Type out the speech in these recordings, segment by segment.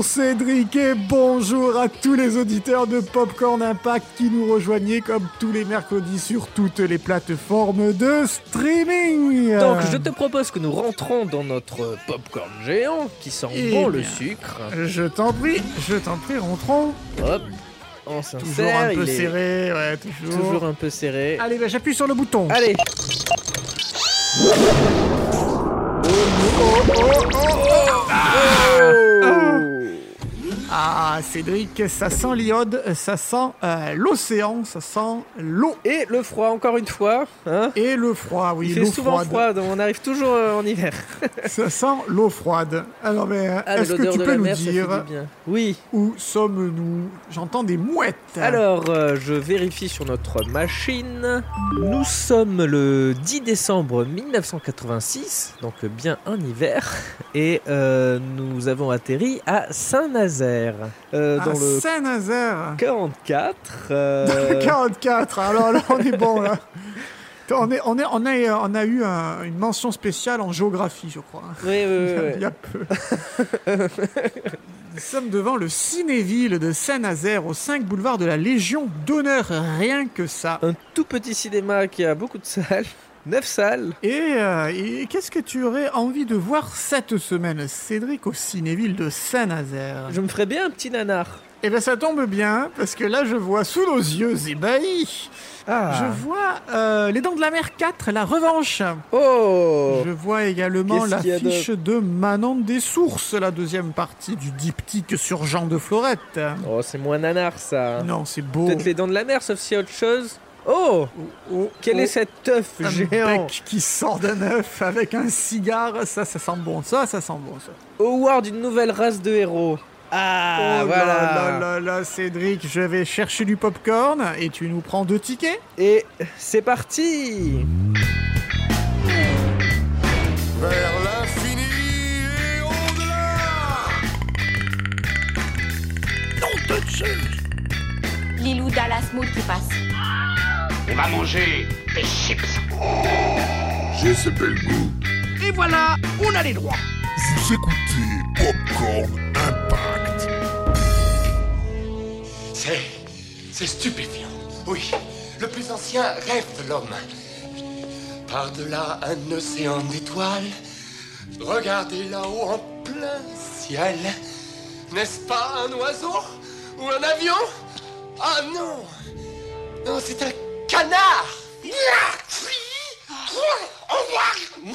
Bonjour Cédric et bonjour à tous les auditeurs de Popcorn Impact qui nous rejoignaient comme tous les mercredis sur toutes les plateformes de streaming. Donc je te propose que nous rentrons dans notre popcorn géant qui sent Eh bon le sucre. Je t'en prie, je t'en prie, rentrons. Hop, Toujours on un s'insère, peu serré, ouais, toujours. toujours un peu serré. Allez, bah, j'appuie sur le bouton. Allez, Ah, Cédric, ça sent l'iode, ça sent euh, l'océan, ça sent l'eau et le froid encore une fois. Hein et le froid, oui, il fait souvent froide. froid, donc on arrive toujours euh, en hiver. Ça sent l'eau froide. Alors, mais euh, Ah, est-ce que tu peux nous mer, dire. Oui, où sommes-nous? J'entends des mouettes. alors euh, je vérifie sur notre machine. Nous sommes le 10 décembre 1986, donc bien en hiver, et nous avons atterri à Saint-Nazaire, euh, à dans le Saint-Nazaire. 44. euh, 44, alors là, on est bon, là. On, est, on, est, on, a, on a eu un- une mention spéciale en géographie, je crois. Oui, oui, oui, Il y a peu. Nous sommes devant le Cinéville de Saint-Nazaire, au 5 boulevard de la Légion d'honneur, rien que ça. Un tout petit cinéma qui a beaucoup de salles. 9 salles. Et, euh, et qu'est-ce que tu aurais envie de voir cette semaine, Cédric, au Cinéville de Saint-Nazaire? Je me ferais bien un petit nanar. Eh bien, ça tombe bien, parce que là, je vois sous nos yeux ébahis, Ah. je vois euh, Les Dents de la Mer 4, la revanche. Oh Je vois également l'affiche de Manon des Sources, la deuxième partie du diptyque sur Jean de Florette. Oh, c'est moins nanar ça. Non, c'est beau. Peut-être les dents de la mer, sauf s'il y a autre chose. Oh Oh, Quel oh, est cet œuf un géant bec qui sort d'un œuf avec un cigare, ça, ça sent bon. Ça, ça sent bon, ça. Howard, une nouvelle race de héros. Ah, oh voilà. là là là là, Cédric, je vais chercher du popcorn et tu nous prends deux tickets? Et c'est parti Vers l'infini et au-delà Lilou Dallas Mood qui passe. On va manger des chips. J'ai ce bel goût. Et voilà, on a les droits. Vous écoutez Popcorn Impact. C'est. c'est stupéfiant. Oui, le plus ancien rêve de l'homme. Par-delà un océan d'étoiles, regardez là-haut en plein ciel. N'est-ce pas un oiseau Ou un avion? Ah non Non, c'est un canard Me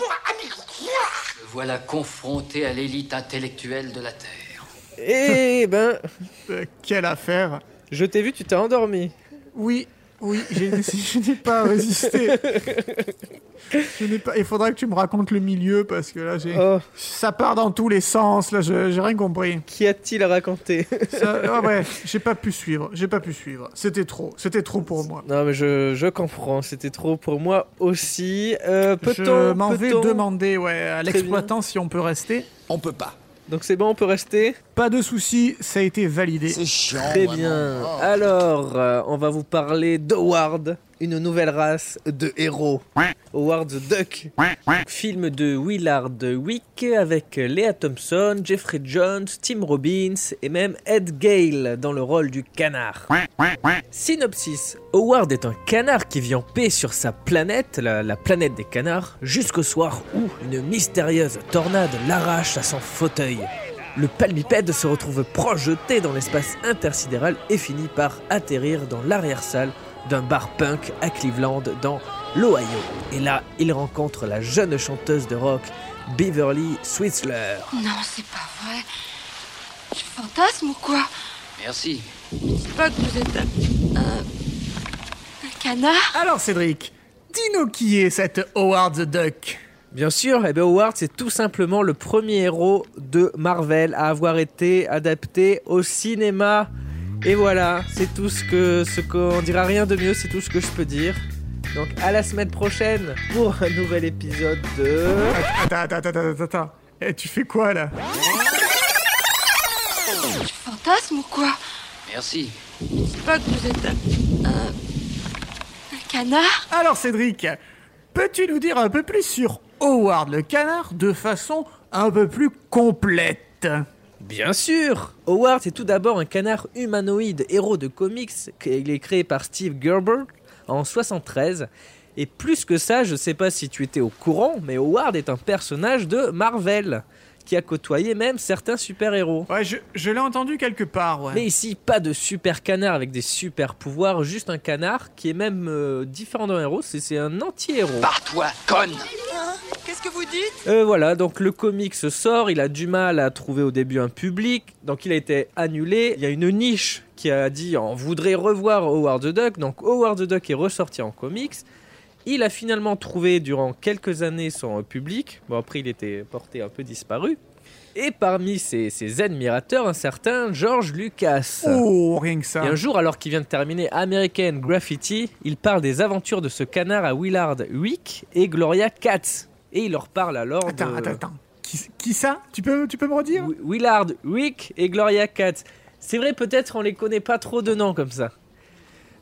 voilà confronté à l'élite intellectuelle de la Terre. Eh ben, Euh, Quelle affaire je t'ai vu, tu t'es endormi. Oui, oui, j'ai- je n'ai pas résisté. Je n'ai pas. Il faudra que tu me racontes le milieu parce que là, j'ai. Oh, Ça part dans tous les sens. Là, je- j'ai rien compris. qu'y a-t-il à raconter? Ça- ah ouais, j'ai pas pu suivre. J'ai pas pu suivre. C'était trop. C'était trop pour moi. Non, mais je, je comprends, c'était trop pour moi aussi. Euh, Je peut-on m'en vais peut-on- demander ouais, à Très l'exploitant si on peut rester. On peut pas. Donc c'est bon, on peut rester Pas de souci, ça a été validé. C'est chiant. Très bien. Oh. Alors, euh, on va vous parler d'Howard, une nouvelle race de héros. Howard the Duck, film de Willard Wick avec Léa Thompson, Jeffrey Jones, Tim Robbins et même Ed Gale dans le rôle du canard. Synopsis. Howard est un canard qui vit en paix sur sa planète, la, la planète des canards, jusqu'au soir où une mystérieuse tornade l'arrache à son fauteuil. Le palmipède se retrouve projeté dans l'espace intersidéral et finit par atterrir dans l'arrière-salle d'un bar punk à Cleveland dans l'Ohio. Et là, il rencontre la jeune chanteuse de rock Beverly Switzler. Non, c'est pas vrai. Je fantasme ou quoi? Merci. C'est pas que vous êtes un. un. un canard Alors Cédric, dis-nous qui est cette Howard the Duck Bien sûr, eh bien Howard, c'est tout simplement le premier héros de Marvel à avoir été adapté au cinéma. Et voilà, c'est tout ce que ce qu'on dira rien de mieux, c'est tout ce que je peux dire. Donc à la semaine prochaine pour un nouvel épisode de Attends, attends, attends, attends, attends. Eh, tu fais quoi là Je fantasme ou quoi Merci. C'est pas que vous êtes un. un. un canard Alors Cédric, peux-tu nous dire un peu plus sur Howard le canard de façon un peu plus complète? Bien sûr Howard est tout d'abord un canard humanoïde héros de comics. Il est créé par Steve Gerber en 73. Et plus que ça, je sais pas si tu étais au courant, mais Howard est un personnage de Marvel qui a côtoyé même certains super-héros. Ouais, je, je l'ai entendu quelque part, ouais. Mais ici, pas de super canard avec des super pouvoirs, juste un canard qui est même euh, différent d'un héros, c'est c'est un anti-héros. Pars-toi, conne Qu'est-ce que vous dites? Euh, voilà, donc le comic se sort, il a du mal à trouver au début un public, donc il a été annulé. Il y a une niche qui a dit on voudrait revoir Howard the Duck, donc Howard the Duck est ressorti en comics. Il a finalement trouvé durant quelques années son public, bon après il était porté un peu disparu. Et parmi ses, ses admirateurs, un certain George Lucas. Oh, rien que ça. Et un jour, alors qu'il vient de terminer American Graffiti, il parle des aventures de ce canard à Willard Wick et Gloria Katz. Et il leur parle alors Attends, de attends, attends. Qui, qui ça? Tu peux, tu peux me redire? Wi- Willard Wick et Gloria Katz. C'est vrai, peut-être on les connaît pas trop de noms comme ça.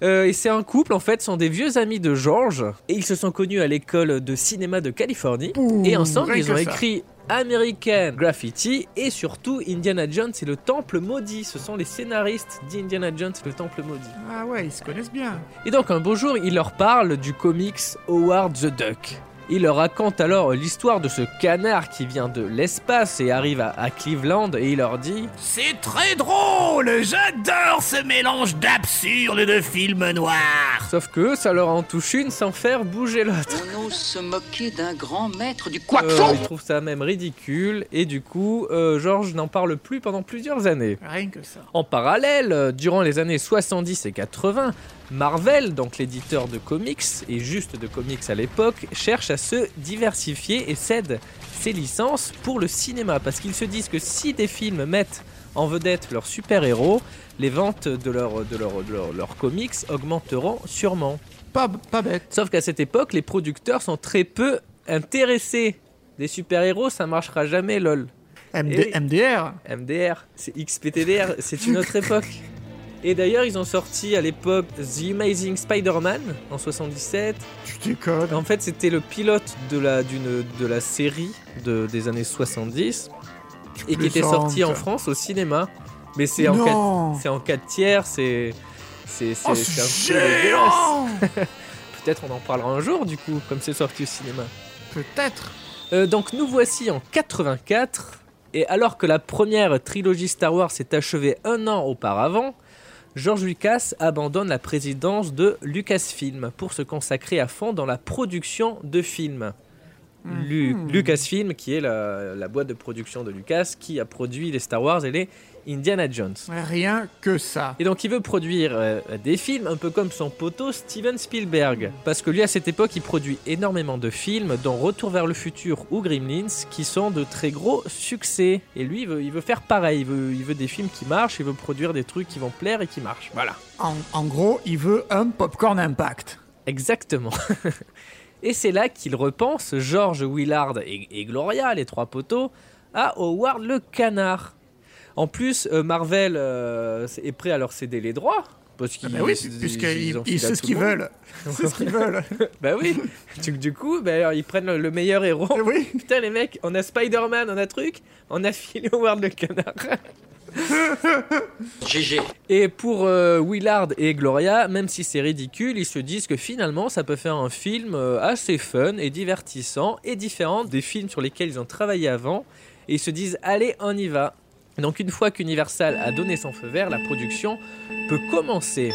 Euh, et c'est un couple, en fait, sont des vieux amis de George. Et ils se sont connus à l'école de cinéma de Californie. Ouh, et ensemble, ils ont écrit American Graffiti et surtout Indiana Jones et le Temple Maudit. Ce sont les scénaristes d'Indiana Jones et le Temple Maudit. Ah ouais, ils se connaissent bien. Et donc un beau jour, il leur parle du comics Howard the Duck. Il leur raconte alors l'histoire de ce canard qui vient de l'espace et arrive à, à Cleveland et il leur dit C'est très drôle J'adore ce mélange d'absurde de films noirs Sauf que ça leur en touche une sans faire bouger l'autre. On ose se moquer d'un grand maître du Euh, ils trouvent ça même ridicule et du coup, euh, George n'en parle plus pendant plusieurs années. Rien que ça. En parallèle, euh, durant les années 70 et 80, Marvel, donc l'éditeur de comics, et juste de comics à l'époque, cherche à se diversifier et cède ses licences pour le cinéma, parce qu'ils se disent que si des films mettent en vedette leurs super-héros, les ventes de leurs de leur, de leur- comics augmenteront sûrement. Pas, pas bête. Sauf qu'à cette époque, les producteurs sont très peu intéressés. Des super-héros, ça marchera jamais, lol. MD, Et- MDR. MDR, c'est XPTDR, c'est une autre époque. Et d'ailleurs, ils ont sorti à l'époque The Amazing Spider-Man en 77. Tu déconnes. En fait, c'était le pilote de la, d'une, de la série de, des années 70 et qui était sorti en. France au cinéma. Mais c'est en, Non. 4, c'est en 4 tiers, c'est. C'est, c'est, Oh, géant Peut-être on en parlera un jour du coup, comme c'est sorti au cinéma. Peut-être. Euh, donc nous voici en 84, et alors que la première trilogie Star Wars s'est achevée un an auparavant, George Lucas abandonne la présidence de Lucasfilm pour se consacrer à fond dans la production de films. Lu- Lucasfilm, qui est la, la boîte de production de Lucas, qui a produit les Star Wars et les Indiana Jones. Rien que ça. Et donc il veut produire euh, des films un peu comme son poteau Steven Spielberg. Parce que lui à cette époque il produit énormément de films dont Retour vers le futur ou Gremlins qui sont de très gros succès. Et lui il veut, il veut faire pareil, il veut, il veut des films qui marchent, il veut produire des trucs qui vont plaire et qui marchent. Voilà. En, en gros, il veut un popcorn impact. Exactement. et c'est là qu'il repense George Willard et, et Gloria, les trois poteaux, à Howard le canard. En plus, euh, Marvel euh, est prêt à leur céder les droits. Parce qu'ils Ah bah oui, ils- puisqu'ils ils ce qu'ils veulent. C'est ce qu'ils veulent. Bah oui. du, du coup, bah, ils prennent le, le meilleur héros. Eh oui. Putain, les mecs, on a Spider-Man, on a truc, on a filé Howard le canard. GG. Et pour euh, Willard et Gloria, même si c'est ridicule, ils se disent que finalement ça peut faire un film euh, assez fun et divertissant et différent des films sur lesquels ils ont travaillé avant. Et ils se disent allez, on y va. Donc une fois qu'Universal a donné son feu vert, la production peut commencer.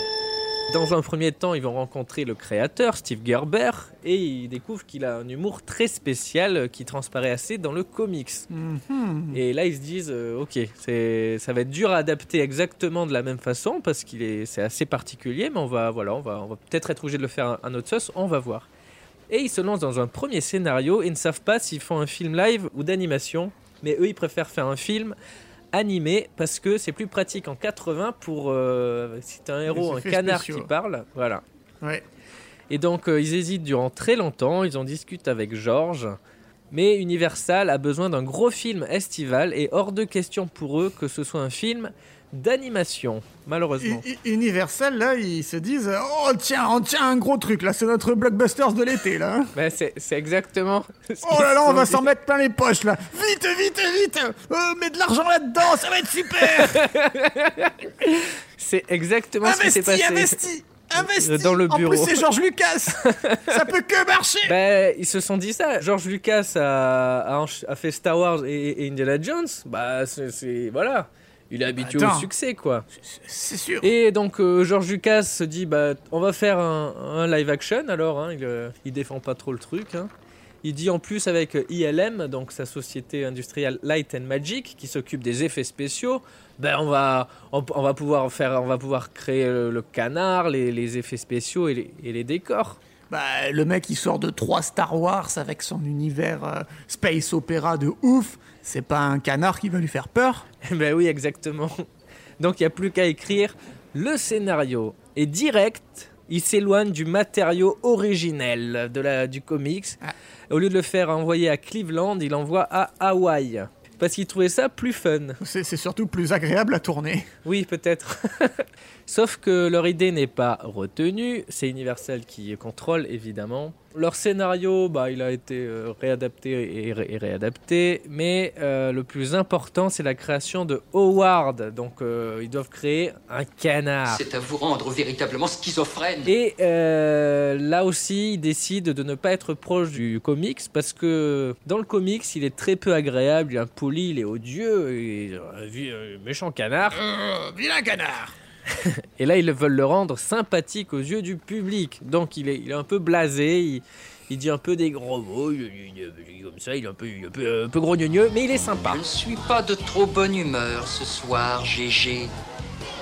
Dans un premier temps, ils vont rencontrer le créateur, Steve Gerber, et ils découvrent qu'il a un humour très spécial euh, qui transparaît assez dans le comics. Mhm. Et là, ils se disent, euh, ok, c'est, ça va être dur à adapter exactement de la même façon parce qu'il est, c'est assez particulier, mais on va, voilà, on va, on va peut-être être obligé de le faire à notre sauce, on va voir. Et ils se lancent dans un premier scénario et ne savent pas s'ils font un film live ou d'animation, mais eux, ils préfèrent faire un film animé parce que c'est plus pratique en 80 pour euh, si t'as un héros, un canard spéciaux. qui parle, voilà. Ouais. Et donc euh, ils hésitent durant très longtemps, ils en discutent avec Georges. Mais Universal a besoin d'un gros film estival et hors de question pour eux que ce soit un film d'animation, malheureusement. U- Universal, là, ils se disent Oh, tiens, on tient un gros truc, là, c'est notre blockbusters de l'été, là. hein. Ben, c'est exactement. ce Oh là là, on va s'en mettre plein les poches, là. Vite, vite, vite euh, Mets de l'argent là-dedans, ça va être super C'est exactement ce qui s'est Investi, passé. investi Investi Dans le En bureau. plus, c'est George Lucas Ça peut que marcher Ben, ils se sont dit ça. George Lucas a, a, fait Star Wars et, et Indiana Jones. Bah, c'est. Voilà. Il est habitué Attends. au succès, quoi. C'est sûr Et donc, euh, George Lucas se dit bah, on va faire un, un live action alors. hein. il, euh, il défend pas trop le truc. hein. Il dit en plus avec ILM, donc sa société industrielle Light and Magic, qui s'occupe des effets spéciaux, ben on va, on, on va pouvoir faire, on va pouvoir créer le, le canard, les, les effets spéciaux et les, et les décors. Bah, le mec, il sort de trois Star Wars avec son univers euh, space opéra de ouf. C'est pas un canard qui va lui faire peur ben oui, exactement. Donc il n'y a plus qu'à écrire le scénario. Et direct, il s'éloigne du matériau originel de la, du comics. Ah. Au lieu de le faire envoyer à Cleveland, il envoie à Hawaï. Parce qu'il trouvait ça plus fun. C'est surtout plus agréable à tourner. Oui, peut-être. Sauf que leur idée n'est pas retenue. C'est Universal qui contrôle, évidemment. Leur scénario, bah, il a été euh, réadapté et, ré- et réadapté. Mais euh, le plus important, c'est la création de Howard. Donc, euh, ils doivent créer un canard. C'est à vous rendre véritablement schizophrène. Et euh, là aussi, il décide de ne pas être proche du comics parce que dans le comics, il est très peu agréable, il est impoli, il est odieux, et un méchant canard. Euh, vilain canard Et là, ils veulent le rendre sympathique aux yeux du public. Donc, il est, il est un peu blasé, il, il dit un peu des gros mots, comme ça, il est un peu, un peu, un peu mais il est sympa. Je ne suis pas de trop bonne humeur ce soir, GG.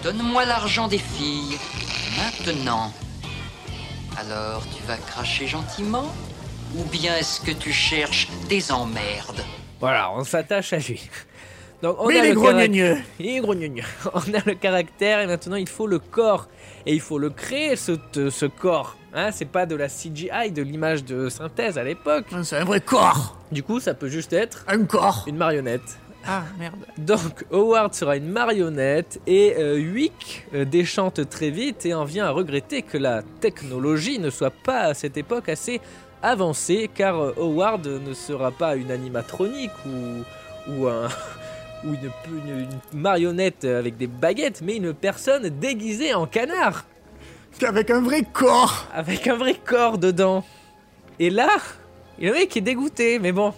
Donne-moi l'argent des filles. Maintenant. Alors, tu vas cracher gentiment? Ou bien est-ce que tu cherches des emmerdes? Voilà, on s'attache à lui. Donc, on Mais a il est le carac- grogneux Il est grognonieux. On a le caractère et maintenant il faut le corps. Et il faut le créer, ce, ce corps. Hein, c'est pas de la CGI, de l'image de synthèse à l'époque. C'est un vrai corps Du coup, ça peut juste être Un corps une marionnette. Ah, merde Donc, Howard sera une marionnette et euh, Wick euh, déchante très vite et en vient à regretter que la technologie ne soit pas à cette époque assez avancée car euh, Howard ne sera pas une animatronique ou, ou, un, ou une, une- une marionnette avec des baguettes, mais une personne déguisée en canard Avec un vrai corps avec un vrai corps dedans. Et là, le mec est dégoûté, mais bon.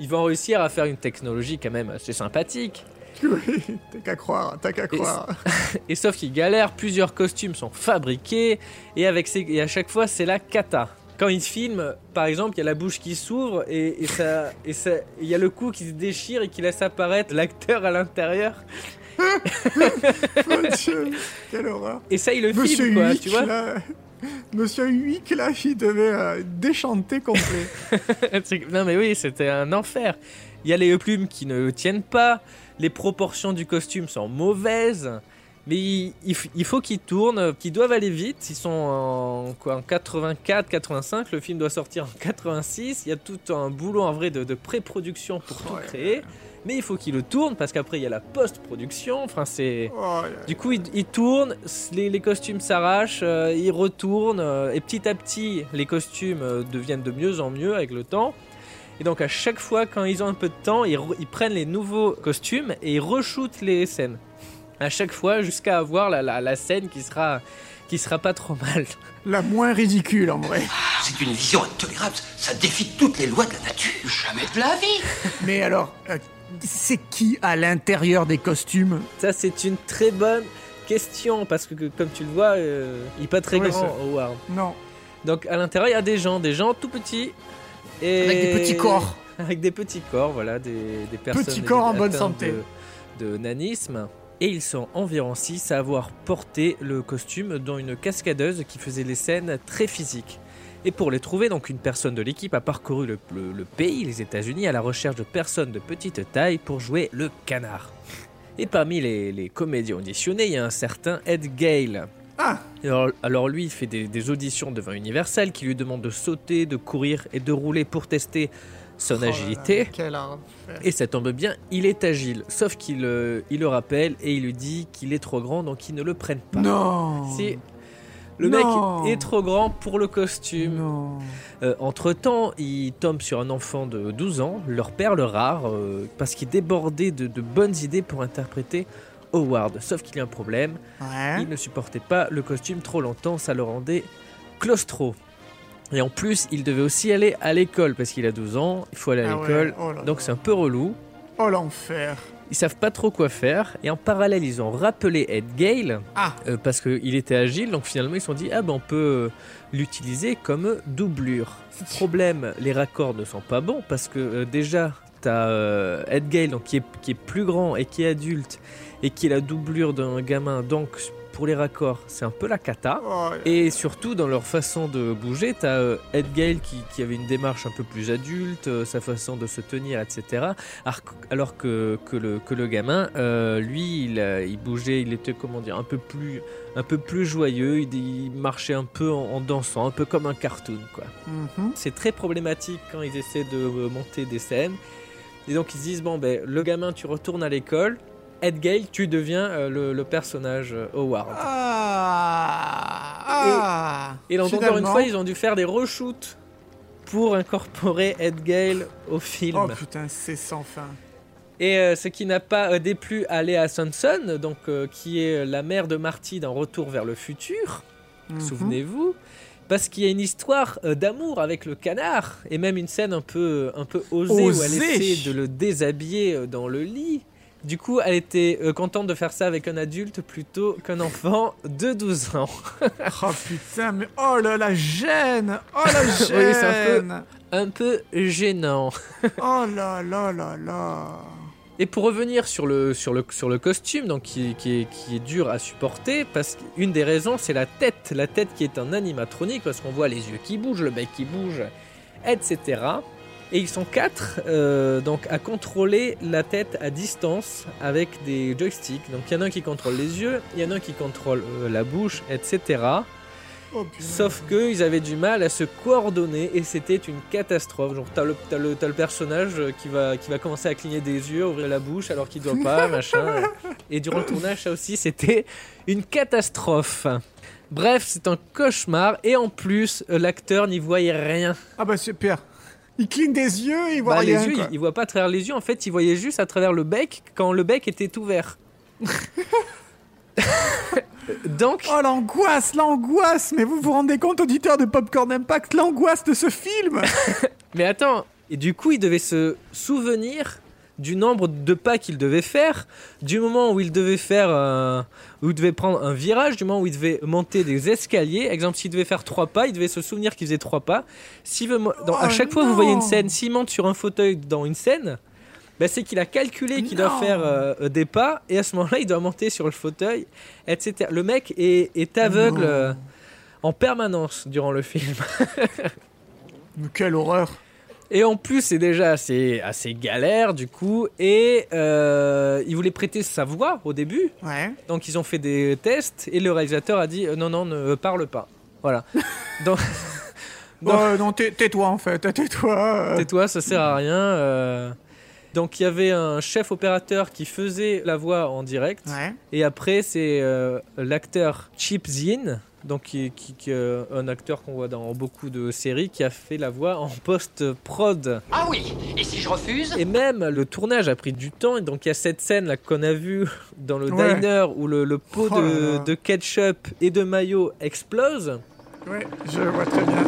Ils vont réussir à faire une technologie quand même assez sympathique. Oui, t'as qu'à croire, t'as qu'à croire. Et sauf qu'il galère, plusieurs costumes sont fabriqués et, avec ces- et à chaque fois c'est la cata. Quand il filme, par exemple, il y a la bouche qui s'ouvre et, et ça, et ça, il y a le cou qui se déchire et qui laisse apparaître l'acteur à l'intérieur. Mon Dieu, quelle horreur. Et ça, il le Monsieur filme, quoi, tu vois. là... Monsieur Huick, là, il devait euh, déchanter complet. Non mais oui, c'était un enfer. Il y a les plumes qui ne tiennent pas, les proportions du costume sont mauvaises. Mais il, il f- il faut qu'ils tournent, qu'ils doivent aller vite. Ils sont en, quoi, en 84, 85. Le film doit sortir en 86. Il y a tout un boulot en vrai de, de pré-production pour tout Ouais. créer. Mais il faut qu'ils le tournent parce qu'après il y a la post-production. Enfin, c'est. Oh. Du coup, ils, tournent, les, les costumes s'arrachent, euh, ils retournent, euh, et petit à petit, les costumes euh, deviennent de mieux en mieux avec le temps. Et donc, à chaque fois, quand ils ont un peu de temps, ils, ils prennent les nouveaux costumes et ils re-shootent les scènes. À chaque fois, jusqu'à avoir la, la, la scène qui sera, qui sera pas trop mal. La moins ridicule, en vrai. C'est une vision intolérable. Ça défie toutes les lois de la nature. Jamais de la vie Mais alors, euh, c'est qui à l'intérieur des costumes? Ça, c'est une très bonne question parce que, que- comme tu le vois, euh, il est pas très Oui, grand, Howard. Non. Donc, à l'intérieur, il y a des gens, des gens tout petits. Et... Avec des petits corps. Avec des petits corps, voilà, des, des personnes. Petits corps en bonne santé. De, de nanisme. Et ils sont environ 6 à avoir porté le costume, dont une cascadeuse qui faisait les scènes très physiques. Et pour les trouver, donc une personne de l'équipe a parcouru le, le- le pays, les États-Unis, à la recherche de personnes de petite taille pour jouer le canard. Et parmi les, les comédiens auditionnés, il y a un certain Ed Gale. Ah Alors, alors lui, il fait des, des auditions devant Universal qui lui demande de sauter, de courir et de rouler pour tester son Oh là, agilité. Et ça tombe bien, il est agile. Sauf qu'il euh, il le rappelle et il lui dit qu'il est trop grand, donc ils ne le prennent pas. Non. Si le Non. mec est trop grand pour le costume. Euh, entre-temps, il tombe sur un enfant de 12 ans, leur perle rare, euh, parce qu'il débordait de, de bonnes idées pour interpréter Howard. Sauf qu'il y a un problème, Ouais. il ne supportait pas le costume trop longtemps, ça le rendait claustro. Et en plus, il devait aussi aller à l'école, parce qu'il a 12 ans, il faut aller à Ah ouais, l'école, oh là donc là. c'est un peu relou. Oh l'enfer. Ils savent pas trop quoi faire, et en parallèle, ils ont rappelé Ed Gale, Ah. euh, parce qu'il était agile, donc finalement ils se sont dit, ah ben on peut euh, l'utiliser comme doublure. Problème, les raccords ne sont pas bons, parce que euh, déjà, t'as euh, Ed Gale, donc, qui, est, qui est plus grand et qui est adulte, et qui est la doublure d'un gamin, donc pour les raccords, c'est un peu la cata. Oh, Et surtout dans leur façon de bouger, t'as euh, Ed Gale qui, qui avait une démarche un peu plus adulte, euh, sa façon de se tenir, etc. Alors, que- que, le, que le gamin, euh, lui, il, il bougeait, il était comment dire, un peu plus, un peu plus joyeux, il, il marchait un peu en, en dansant, un peu comme un cartoon, quoi. Mhm. C'est très problématique quand ils essaient de monter des scènes. Et donc ils se disent bon ben le gamin tu retournes à l'école, Ed Gale tu deviens euh, le, le personnage euh, Howard. Ah. Ah. Et donc encore une fois, ils ont dû faire des reshoots pour incorporer Ed Gale au film. Oh putain, c'est sans fin. Et euh, ce qui n'a pas euh, déplu à Léa Swanson, donc euh, qui est la mère de Marty dans Retour vers le futur, Mhm. souvenez-vous, parce qu'il y a une histoire d'amour avec le canard et même une scène un peu un peu osée, où elle Osée. essaie de le déshabiller dans le lit. Du coup, elle était euh, contente de faire ça avec un adulte plutôt qu'un enfant de 12 ans. Oh putain, mais oh là la gêne. Oh la Oui, c'est un peu- gêne. un peu gênant. Oh là là là là. Et pour revenir sur le, sur le, sur le costume, donc qui, qui est, qui est dur à supporter, parce qu'une des raisons, c'est la tête. La tête qui est un animatronique, parce qu'on voit les yeux qui bougent, le bec qui bouge, etc. Et ils sont quatre euh, donc à contrôler la tête à distance avec des joysticks. Donc il y en a un qui contrôle les yeux, il y en a un qui contrôle euh, la bouche, etc. Oh. Sauf que ils avaient du mal à se coordonner et c'était une catastrophe. Genre t'as le, t'as le, t'as le personnage qui va, qui va commencer à cligner des yeux, ouvrir la bouche alors qu'il doit pas, machin. Et durant le tournage, ça aussi, c'était une catastrophe. Bref, c'est un cauchemar et en plus, l'acteur n'y voyait rien. Ah bah super. Il cligne des yeux et il voit Bah, rien. les yeux, quoi. il, il voit pas à travers les yeux. En fait, il voyait juste à travers le bec quand le bec était ouvert. Donc, Oh l'angoisse, l'angoisse Mais vous vous rendez compte, auditeur de Popcorn Impact, l'angoisse de ce film Mais attends, et du coup, il devait se souvenir du nombre de pas qu'il devait faire, du moment où il devait faire, euh, où il devait prendre un virage, du moment où il devait monter des escaliers. Exemple, s'il devait faire trois pas, il devait se souvenir qu'il faisait trois pas. Veut, dans, à Oh chaque fois, vous voyez une scène, s'il monte sur un fauteuil dans une scène. ben, c'est qu'il a calculé qu'il doit faire euh, des pas et à ce moment-là il doit monter sur le fauteuil, etc. Le mec est, est aveugle euh, en permanence durant le film. Mais Quelle horreur Et en plus, c'est déjà assez, assez galère du coup. Et euh, il voulait prêter sa voix au début. Ouais. Donc ils ont fait des tests et le réalisateur a dit euh, non, non, ne parle pas. Voilà. Donc, euh, non, tais- tais-toi en fait, tais-toi. tais-toi, ça sert à rien. euh. Donc il y avait un chef opérateur qui faisait la voix en direct. Ouais. Et après, c'est euh, l'acteur Chip Zin, donc qui, qui- qui, euh, un acteur qu'on voit dans beaucoup de séries, qui a fait la voix en post-prod. Ah oui, et si je refuse? Et même le tournage a pris du temps. Et donc il y a cette scène là qu'on a vue dans le Ouais. diner où le, le pot Oh de, ketchup et de mayo explose. Ouais, je vois très bien.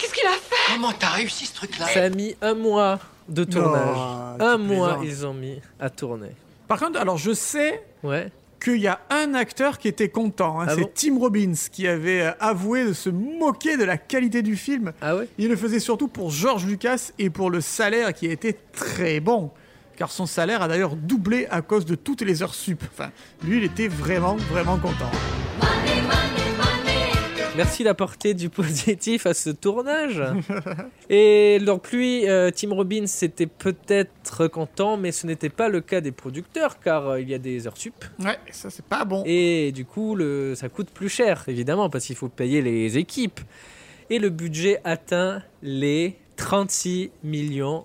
Qu'est-ce qu'il a fait? Comment t'as réussi ce truc-là? Ça a mis un mois de tournage. un mois ils ont mis à tourner. Par contre, alors je sais Ouais. Qu'il y a un acteur qui était content. hein, Ah c'est bon Tim Robbins qui avait euh, avoué de se moquer de la qualité du film. Ah ouais Il le faisait surtout pour George Lucas et pour le salaire qui a été très bon. Car son salaire a d'ailleurs doublé à cause de toutes les heures sup. Enfin, lui, il était vraiment, vraiment content. Merci d'apporter du positif à ce tournage. Et donc lui, euh, Tim Robbins, était peut-être content, mais ce n'était pas le cas des producteurs, car euh, il y a des heures sup. Ouais, ça c'est pas bon. Et du coup, le, ça coûte plus cher, évidemment, parce qu'il faut payer les équipes. Et le budget atteint les 36 millions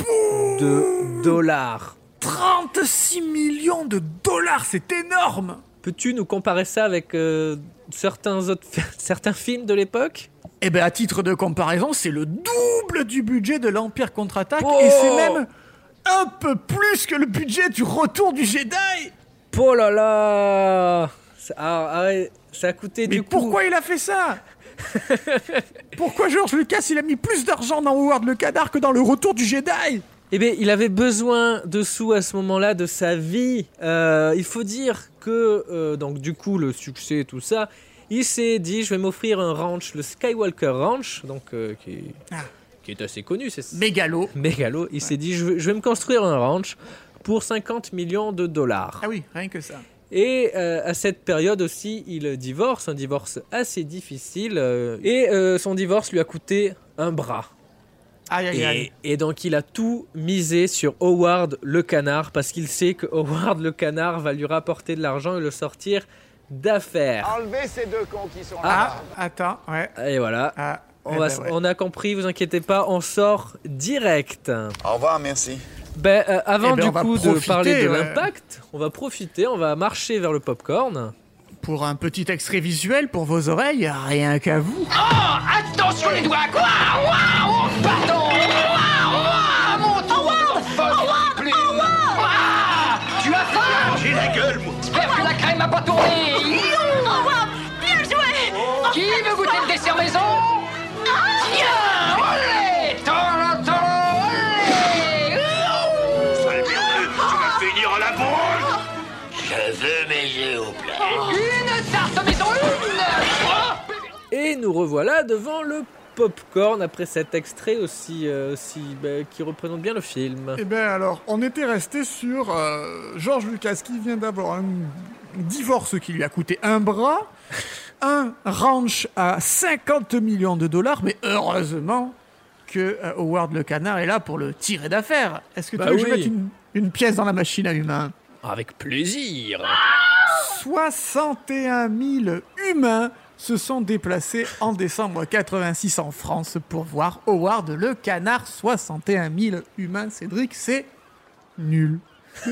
de dollars. 36 millions de dollars, c'est énorme Peux-tu nous comparer ça avec euh, certains, autres, certains films de l'époque Eh ben à titre de comparaison, c'est le double du budget de l'Empire contre-attaque Oh et c'est même un peu plus que le budget du Retour du Jedi. Oh là là ça, ah, ah ouais, ça a coûté Mais du coup... pourquoi il a fait ça Pourquoi George Lucas il a mis plus d'argent dans Howard le Canard que dans le Retour du Jedi? Eh bien, il avait besoin de sous à ce moment-là de sa vie. Euh, il faut dire que, euh, donc du coup, le succès et tout ça, il s'est dit, je vais m'offrir un ranch, le Skywalker Ranch, donc euh, qui, est, Ah. qui est assez connu, c'est Mégalo. mégalo. Il s'est dit, je vais, je vais me construire un ranch pour 50 millions de dollars. Ah oui, rien que ça. Et euh, à cette période aussi, il divorce, un divorce assez difficile. euh, et euh, son divorce lui a coûté un bras. Aïe aïe aïe. Et, et donc il a tout misé sur Howard le canard parce qu'il sait que Howard le canard va lui rapporter de l'argent et le sortir d'affaires. Enlevez ces deux cons qui sont Ah, attends, ouais. Et voilà. Ah, On, eh va, ben ouais. on a compris, vous inquiétez pas, on sort direct. Au revoir, merci. Ben, euh, avant Eh ben, du coup de parler de ouais. l'impact, on va profiter, on va marcher vers le popcorn. Pour un petit extrait visuel pour vos oreilles, rien qu'à vous. Attention les doigts Quoi. Waouh Pardon. Waouh Waouh Mon Dieu Plume Ah Tu as faim J'ai la gueule, moi. J'espère que la crème n'a pas tourné. Bien joué. Qui veut goûter le dessert maison? Tiens Et nous revoilà devant le popcorn après cet extrait aussi, euh, aussi ben, qui représente bien le film. Eh bien alors, on était resté sur euh, George Lucas qui vient d'avoir un divorce qui lui a coûté un bras, un ranch à 50 millions de dollars, mais heureusement que euh, Howard le canard est là pour le tirer d'affaire. Est-ce que tu Bah veux que je oui. mette une, une pièce dans la machine à humains? Avec plaisir 61 000 humains se sont déplacés en décembre 86 en France pour voir Howard le canard. 61 000 humains, Cédric, c'est nul.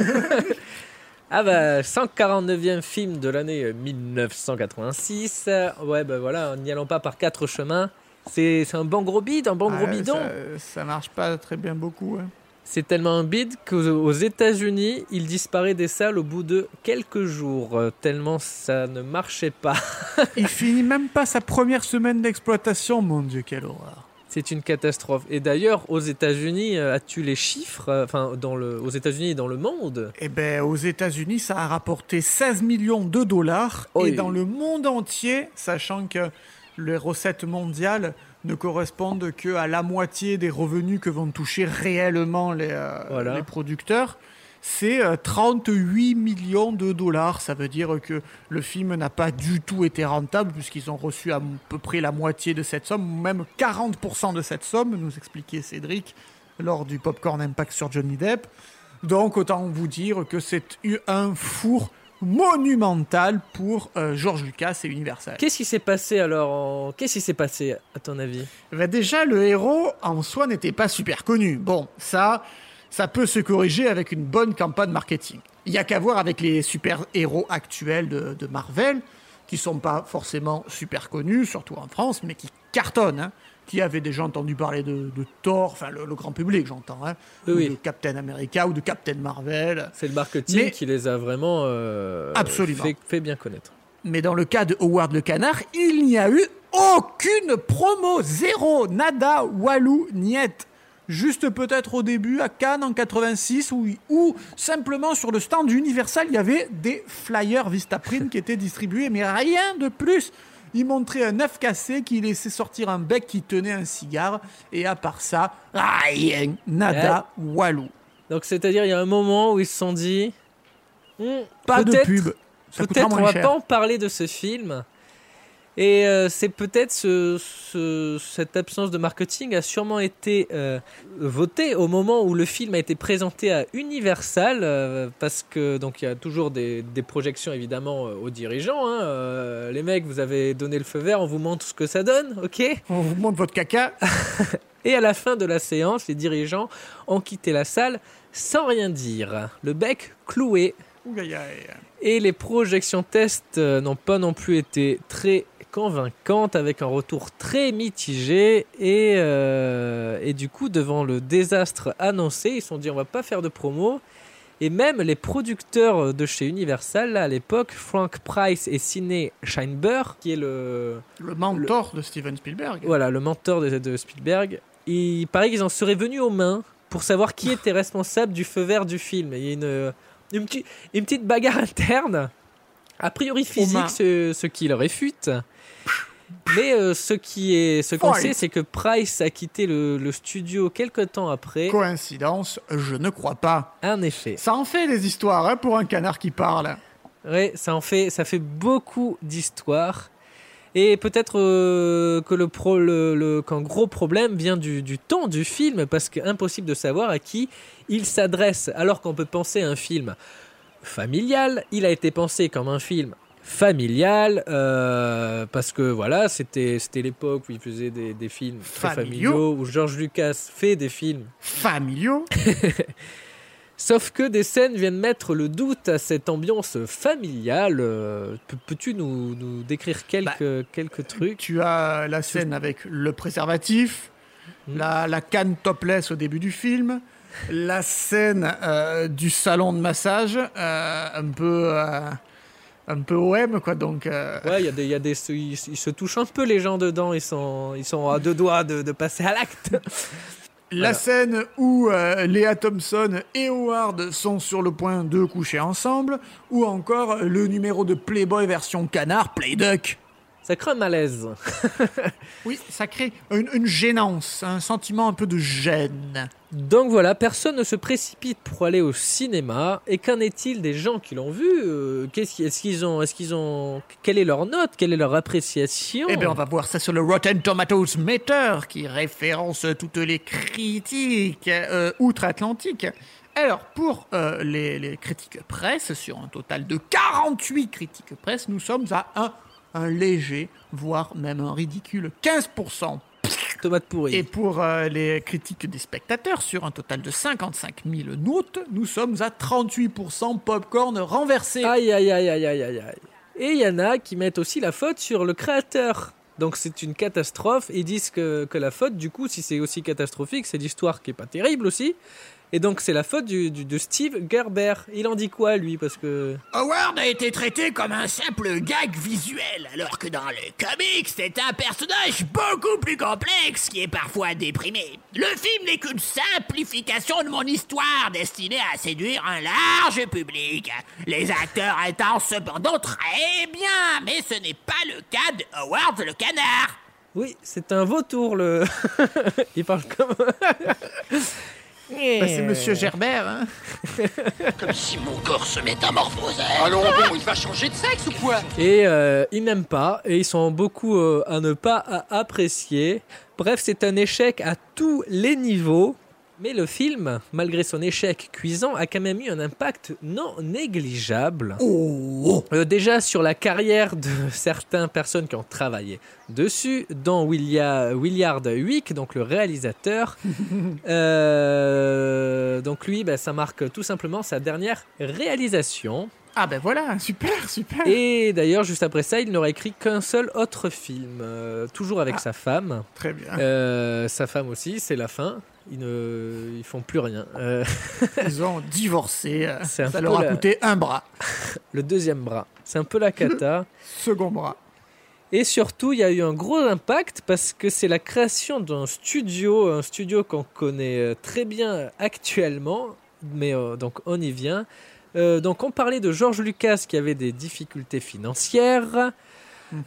Ah bah, 149e film de l'année euh, 1986. Euh, Ouais, bah voilà, n'y allons pas par quatre chemins. C'est c'est un bon gros bide, un bon gros Ah, bidon. Ça, ça marche pas très bien beaucoup. hein. C'est tellement un bide qu'aux aux États-Unis, il disparaît des salles au bout de quelques jours, euh, tellement ça ne marchait pas. Il finit même pas sa première semaine d'exploitation, mon dieu, quelle horreur. C'est une catastrophe. Et d'ailleurs, aux États-Unis, euh, as-tu les chiffres euh, Enfin, dans le, aux États-Unis et dans le monde? Eh ben, aux États-Unis, ça a rapporté 16 millions de dollars. Et- dans le monde entier, sachant que les recettes mondiales ne correspondent que à la moitié des revenus que vont toucher réellement les, euh, Voilà. les producteurs, c'est euh, 38 millions de dollars. Ça veut dire que le film n'a pas du tout été rentable puisqu'ils ont reçu à peu près la moitié de cette somme, ou même 40% de cette somme, nous expliquait Cédric lors du Popcorn Impact sur Johnny Depp. Donc autant vous dire que c'est eu un four monumental pour euh, George Lucas et Universal. Qu'est-ce qui s'est passé alors en... Qu'est-ce qui s'est passé, à ton avis? Ben déjà, le héros en soi n'était pas super connu. Bon, ça, ça peut se corriger avec une bonne campagne marketing. Il y a qu'à voir avec les super-héros actuels de, de Marvel, qui sont pas forcément super connus, surtout en France, mais qui cartonnent. hein. Qui avait déjà entendu parler de, de Thor, enfin le, le grand public, j'entends, hein, Oui, ou oui. de Captain America ou de Captain Marvel. C'est le marketing Mais- qui les a vraiment euh, Absolument. Fait, fait bien connaître. Mais dans le cas de Howard le Canard, il n'y a eu aucune promo, zéro, nada, walou, niet. Juste peut-être au début à Cannes en 86 où, où simplement sur le stand Universal il y avait des flyers Vistaprint qui étaient distribués mais rien de plus. Il montrait un œuf cassé qui laissait sortir un bec qui tenait un cigare et à part ça, rien, nada, walou. Donc c'est-à-dire il y a un moment où ils se sont dit Pas de pub. Peut-être on va cher. pas en parler de ce film. Et euh, c'est peut-être ce, ce- cette absence de marketing a sûrement été euh, votée au moment où le film a été présenté à Universal, euh, parce que donc il y a toujours des, des projections évidemment aux dirigeants. hein. Les mecs, vous avez donné le feu vert, on vous montre ce que ça donne, ok? On vous montre votre caca. Et à la fin de la séance, les dirigeants ont quitté la salle sans rien dire, le bec cloué. Ouh, aïe, aïe. Et les projections tests n'ont pas non plus été très convaincantes, avec un retour très mitigé. Et, euh, et du coup, devant le désastre annoncé, ils se sont dit on va pas faire de promo. Et même les producteurs de chez Universal, là, à l'époque, Frank Price et Sidney Scheinberg, qui est le, Le mentor de Steven Spielberg. voilà, le mentor de, de Spielberg, il paraît qu'ils en seraient venus aux mains pour savoir qui était responsable du feu vert du film. Il y a une, une, petite- une petite bagarre interne, a priori physique, ce, ce qui le réfute. Mais euh, ce qui est, ce qu'on sait, c'est que Price a quitté le, le studio quelques temps après. Coïncidence, je ne crois pas. Un effet. Ça en fait des histoires hein, pour un canard qui parle. Ouais, ça en fait, ça fait beaucoup d'histoires. Et peut-être euh, que le pro, le, le- qu'un gros problème vient du, du ton du film, parce qu'impossible de savoir à qui il s'adresse. Alors qu'on peut penser à un film familial, il a été pensé comme un film familial, euh, parce que voilà, c'était c'était l'époque où il faisait des, des films très Familiaux. familiaux, où George Lucas fait des films Familiaux Sauf que des scènes viennent mettre le doute à cette ambiance familiale. Euh, peux- Peux-tu nous, nous décrire quelques, quelques trucs Tu as la scène avec le préservatif, Hmm. la, la canne topless au début du film, la scène euh, du salon de massage, euh, un peu. euh, un peu OM, quoi, donc. Ouais, il y a des, y a des, ils, ils se touchent un peu les gens dedans. Ils sont, ils sont à deux doigts de, de passer à l'acte. La Voilà. scène où euh, Léa Thompson et Howard sont sur le point de coucher ensemble, ou encore le numéro de Playboy version canard, Playduck. Ça crée un malaise. Oui, ça crée une, une gênance, un sentiment un peu de gêne. Donc voilà, personne ne se précipite pour aller au cinéma. Et qu'en est-il des gens qui l'ont vu Euh, qu'est-ce qui- Est-ce qu'ils ont, est-ce qu'ils ont, quelle est leur note Quelle est leur appréciation? Eh bien, on va voir ça sur le Rotten Tomatoes Meter, qui référence toutes les critiques euh, outre-Atlantique. Alors, pour euh, les, les critiques presse, sur un total de 48 critiques presse, nous sommes à un, un léger, voire même un ridicule 15%. Tomate pourrie. Et pour euh, les critiques des spectateurs, sur un total de 55 000 notes, nous sommes à 38% popcorn renversé. Aïe, aïe, aïe, aïe, aïe, aïe, aïe. Et il y en a qui mettent aussi la faute sur le créateur. Donc c'est une catastrophe. Ils disent que, que la faute, du coup, si c'est aussi catastrophique, c'est l'histoire qui est pas terrible aussi. Et donc c'est la faute du, du- de Steve Gerber. Il en dit quoi, lui Parce que... Howard a été traité comme un simple gag visuel, alors que dans le comics, c'est un personnage beaucoup plus complexe qui est parfois déprimé. Le film n'est qu'une simplification de mon histoire destinée à séduire un large public. Les acteurs étant cependant très bien, mais ce n'est pas le cas de Howard le canard. Oui, c'est un vautour, le... il parle comme... Bah, c'est Monsieur Gerbert, hein. Comme si mon corps se métamorphosait. Allons, bon, il va changer de sexe ou quoi? Et euh, ils n'aiment pas, et ils sont beaucoup euh, à ne pas à- apprécier. Bref, c'est un échec à tous les niveaux. Mais le film, malgré son échec cuisant, a quand même eu un impact non négligeable. Euh, déjà sur la carrière de certaines personnes qui ont travaillé dessus, dont Willard Wick, donc le réalisateur. Euh, donc lui, bah, ça marque tout simplement sa dernière réalisation. Ah ben voilà, super, super. Et d'ailleurs, juste après ça, il n'aurait écrit qu'un seul autre film, euh, toujours avec Ah. sa femme. Très bien. Euh, sa femme aussi, c'est la fin. Ils ne, ils font plus rien. Euh, Ils ont divorcé. Ça leur a la- coûté un bras. le deuxième bras, c'est un peu la cata. Second bras. Et surtout, il y a eu un gros impact parce que c'est la création d'un studio, un studio qu'on connaît très bien actuellement, mais donc on y vient. Euh, donc on parlait de George Lucas qui avait des difficultés financières.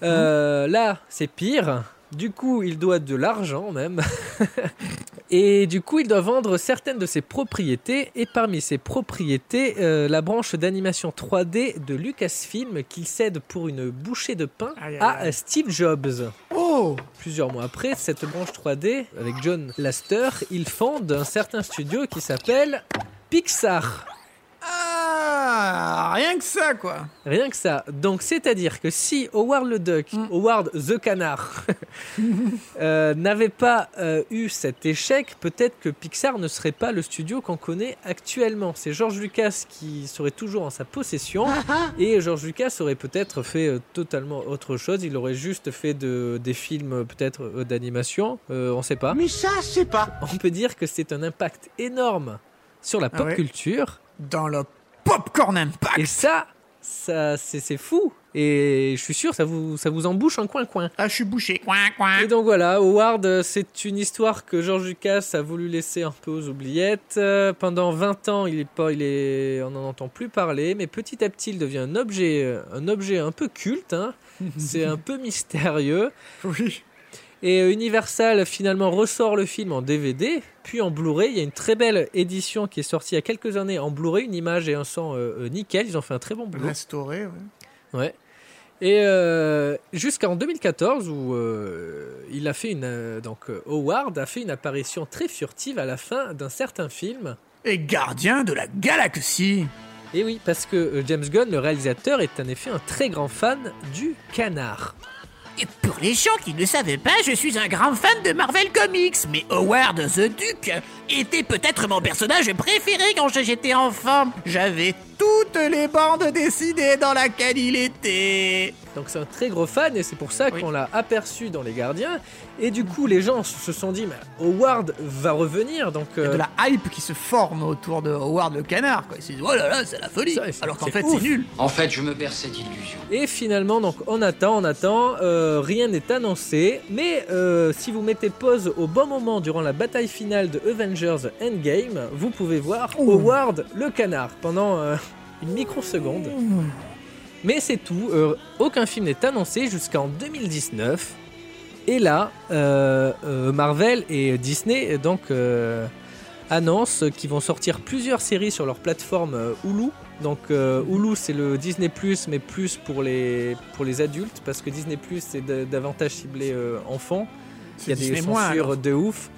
Euh, là, c'est pire. Du coup, il doit de l'argent même. Et du coup, il doit vendre certaines de ses propriétés. Et parmi ses propriétés, euh, la branche d'animation 3D de Lucasfilm qu'il cède pour une bouchée de pain aïe, à aïe. Steve Jobs. Oh Plusieurs mois après, cette branche 3D, avec John Laster, il fonde un certain studio qui s'appelle Pixar. Ah Rien que ça, quoi. Rien que ça. Donc, c'est-à-dire que si Howard le Duck, Howard the Canard, euh, n'avait pas euh, eu cet échec, peut-être que Pixar ne serait pas le studio qu'on connaît actuellement. C'est George Lucas qui serait toujours en sa possession. et George Lucas aurait peut-être fait euh, totalement autre chose. Il aurait juste fait de, des films, peut-être d'animation. On sait pas. Mais ça, c'est pas. On peut dire que c'est un impact énorme sur la Ah pop ouais. culture. Dans le Popcorn Impact. Et ça, ça c'est fou. Et je suis sûr, ça vous, ça vous embouche un coin-coin. Ah, je suis bouché. Coin, coin. Et donc voilà, Howard, c'est une histoire que George Lucas a voulu laisser un peu aux oubliettes. Euh, pendant 20 ans, il est pas, il est, on n'en entend plus parler, mais petit à petit, il devient un objet, un objet un peu culte. hein. c'est un peu mystérieux. Oui. Et euh, Universal finalement ressort le film en DVD, puis en Blu-ray. Il y a une très belle édition qui est sortie il y a quelques années en Blu-ray, une image et un son euh, euh, nickel. Ils ont fait un très bon boulot. Restauré, ouais. Ouais. Et euh, jusqu'en 2014 où euh, il a fait une donc Howard a fait une apparition très furtive à la fin d'un certain film. Et gardien de la galaxie. Et oui, parce que James Gunn, le réalisateur, est en effet un très grand fan du canard. Et pour les gens qui ne savaient pas, je suis un grand fan de Marvel Comics, mais Howard the Duke était peut-être mon personnage préféré quand j'étais enfant. J'avais toutes les bandes dessinées dans laquelle il était. Donc c'est un très gros fan et c'est pour ça qu'on l'a aperçu dans Les Gardiens. Et du coup, les gens se sont dit, mais Howard va revenir. Donc Il y a euh, de la hype qui se forme autour de Howard le canard. Quoi. Ils se disent, oh là là, c'est la folie. Ça, Alors qu'en fait, c'est nul. En fait, je me berçais d'illusions. Et finalement, donc on attend, on attend, euh, rien n'est annoncé. Mais euh, si vous mettez pause au bon moment durant la bataille finale de Avengers Endgame, vous pouvez voir Howard le canard pendant euh, une microseconde. Mais c'est tout, euh, aucun film n'est annoncé jusqu'en 2019. Et là, euh, euh, Marvel et Disney donc annoncent qu'ils vont sortir plusieurs séries sur leur plateforme Hulu. Donc Hulu c'est le Disney Plus mais plus pour les pour les adultes parce que Disney Plus c'est da- davantage ciblé enfants. Il y a des Disney censures de ouf.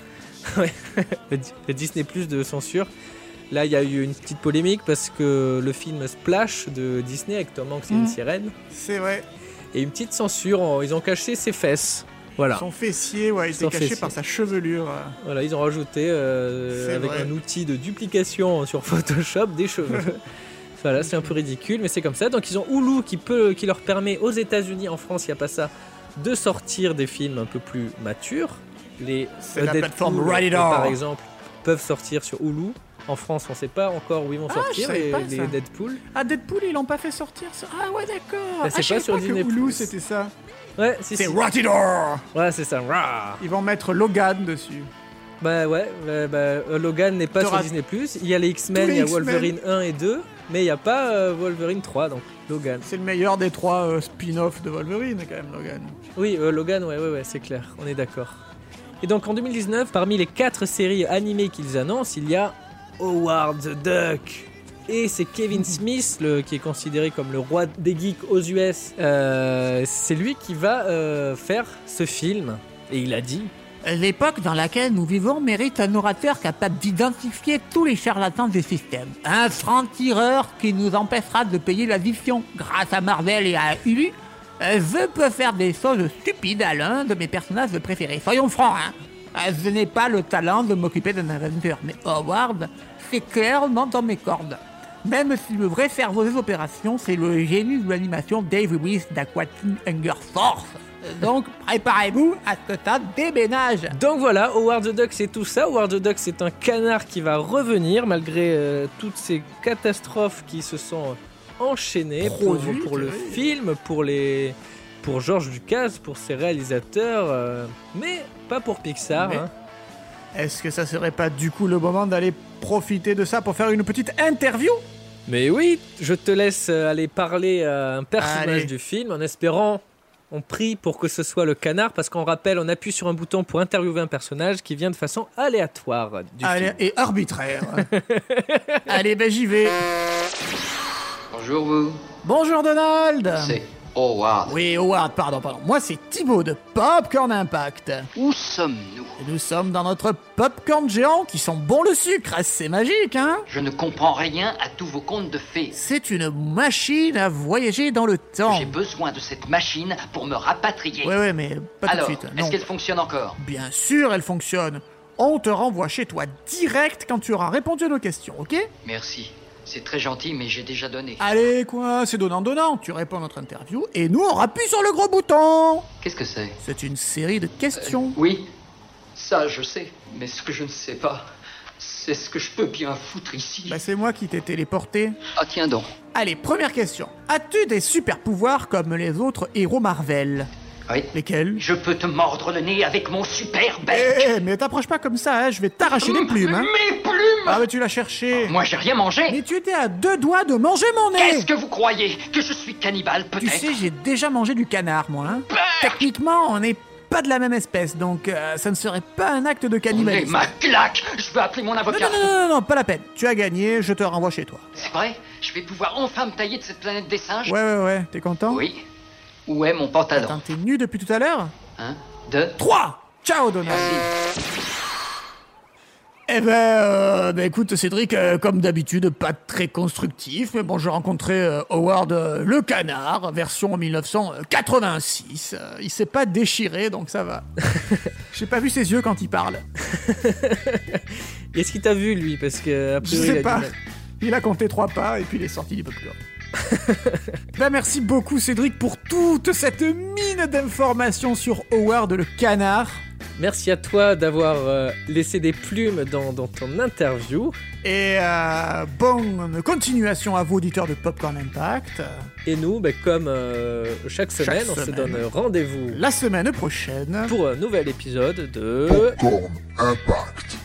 Le Disney Plus de censure. Là, il y a eu une petite polémique parce que le film Splash de Disney avec Tom Hanks et une Mhm. sirène C'est vrai. et une petite censure. en- Ils ont caché ses fesses. Voilà. Son fessier, ouais, il était caché fessier. par sa chevelure. euh. Voilà, ils ont rajouté euh, avec vrai. un outil de duplication sur Photoshop des cheveux. voilà, c'est un peu ridicule, mais c'est comme ça. Donc ils ont Hulu qui peut, qui leur permet aux États-Unis, en France, il n'y a pas ça, de sortir des films un peu plus matures. Les C'est la Deadpool, plateforme par exemple, peuvent sortir sur Hulu. En France, on ne sait pas encore où ils vont Ah, sortir les, pas les. Deadpool. Ah, Deadpool, ils l'ont pas fait sortir. ça Ah, ouais, d'accord. Bah, Ah, c'est je pas sur Disney+. Hulu, c'était ça. Ouais, C'est si. Ouais, c'est ça. Rah. Ils vont mettre Logan dessus. Bah ouais, bah, bah, euh, Logan n'est pas sur Disney+. Il y a les X-Men, il y a. Wolverine 1 et 2, mais il n'y a pas euh, Wolverine 3, donc Logan. C'est le meilleur des trois euh, spin-offs de Wolverine, quand même, Logan. Oui, euh, Logan, ouais, ouais, ouais, c'est clair, on est d'accord. Et donc en 2019, parmi les quatre séries animées qu'ils annoncent, il y a Howard the Duck. Et c'est Kevin Smith, le, qui est considéré comme le roi des geeks aux US. Euh, c'est lui qui va euh, faire ce film. Et il a dit L'époque dans laquelle nous vivons mérite un orateur capable d'identifier tous les charlatans des systèmes. Un franc-tireur qui nous empêchera de payer l'addition. Grâce à Marvel et à Hulu, je peux faire des choses stupides à l'un de mes personnages préférés. Soyons francs, hein. Euh, Je n'ai pas le talent de m'occuper d'un Avenger, mais Howard, c'est clairement dans mes cordes. Même si le vrai cerveau des opérations, c'est le génie de l'animation Dave Lewis d'Aquatine Hunger Force. Donc, préparez-vous à ce que ça déménage. Donc voilà, Howard the Duck c'est tout ça. Howard the Duck c'est un canard qui va revenir malgré euh, toutes ces catastrophes qui se sont enchaînées pour, le film, pour les pour George Lucas, pour ses réalisateurs, euh, mais pas pour Pixar. Hein. Est-ce que ça serait pas du coup le moment d'aller profiter de ça pour faire une petite interview? Mais oui, je te laisse aller parler à un personnage Allez. du film en espérant On prie pour que ce soit le canard parce qu'on rappelle, on appuie sur un bouton pour interviewer un personnage qui vient de façon aléatoire du film. et arbitraire. Allez, ben j'y vais. Bonjour vous. Bonjour Donald. C'est Howard. Oui, Howard, pardon, pardon. Moi, c'est Thibaut de Popcorn Impact. Où sommes-nous? Nous sommes dans notre popcorn géant qui sent bon le sucre. Ah, C'est magique, hein? Je ne comprends rien à tous vos contes de fées. C'est une machine à voyager dans le temps. J'ai besoin de cette machine pour me rapatrier. Ouais, ouais, mais pas Alors, tout de suite. est-ce Non. qu'elle fonctionne encore? Bien sûr, elle fonctionne. On te renvoie chez toi direct quand tu auras répondu à nos questions, ok? Merci. C'est très gentil, mais j'ai déjà donné. Allez, quoi, c'est donnant-donnant. Tu réponds à notre interview et nous, on appuie sur le gros bouton. Qu'est-ce que c'est? C'est une série de questions. Oui, ça je sais. Mais ce que je ne sais pas, c'est ce que je peux bien foutre ici. Bah, c'est moi qui t'ai téléporté. Ah tiens donc. Allez, première question. As-tu des super pouvoirs comme les autres héros Marvel? Oui. Lesquels? Je peux te mordre le nez avec mon super Eh, bec. mais t'approches pas comme ça, hein, je vais t'arracher les plumes, hein. Mes plumes Ah, mais tu l'as cherché. Moi j'ai rien mangé. Mais tu étais à deux doigts de manger mon nez. Qu'est-ce que vous croyez? Que je suis cannibale Tu peut-être? sais, j'ai déjà mangé du canard, moi. hein. Berk Techniquement, on n'est pas de la même espèce, donc euh, ça ne serait pas un acte de Mais cannibalisme. ma claque Je veux appeler mon Non, avocat. non, non, non, non, pas la peine. Tu as gagné, je te renvoie chez toi. C'est vrai? Je vais pouvoir enfin me tailler de cette planète des singes? Ouais, ouais, ouais, t'es content? Oui. Où est mon pantalon Attends, t'es nu depuis tout à l'heure Un, deux, 3 Ciao, Donald merci. Eh ben, euh, ben écoute Cédric, euh, comme d'habitude, pas très constructif, mais bon, j'ai rencontré euh, Howard euh, le canard, version 1986. Euh, il s'est pas déchiré, donc ça va. j'ai pas vu ses yeux quand il parle. Est-ce qu'il t'a vu lui? Parce que a Je priori, il a sais pas. Il a compté trois pas et puis il est sorti du popcorn. bah merci beaucoup Cédric pour toute cette mine d'informations sur Howard le canard. Merci à toi d'avoir euh, laissé des plumes dans, dans ton interview. Et euh, bonne continuation à vous auditeurs de Popcorn Impact. Et nous, bah, comme euh, chaque semaine, on se donne rendez-vous la semaine prochaine pour un nouvel épisode de Popcorn Impact.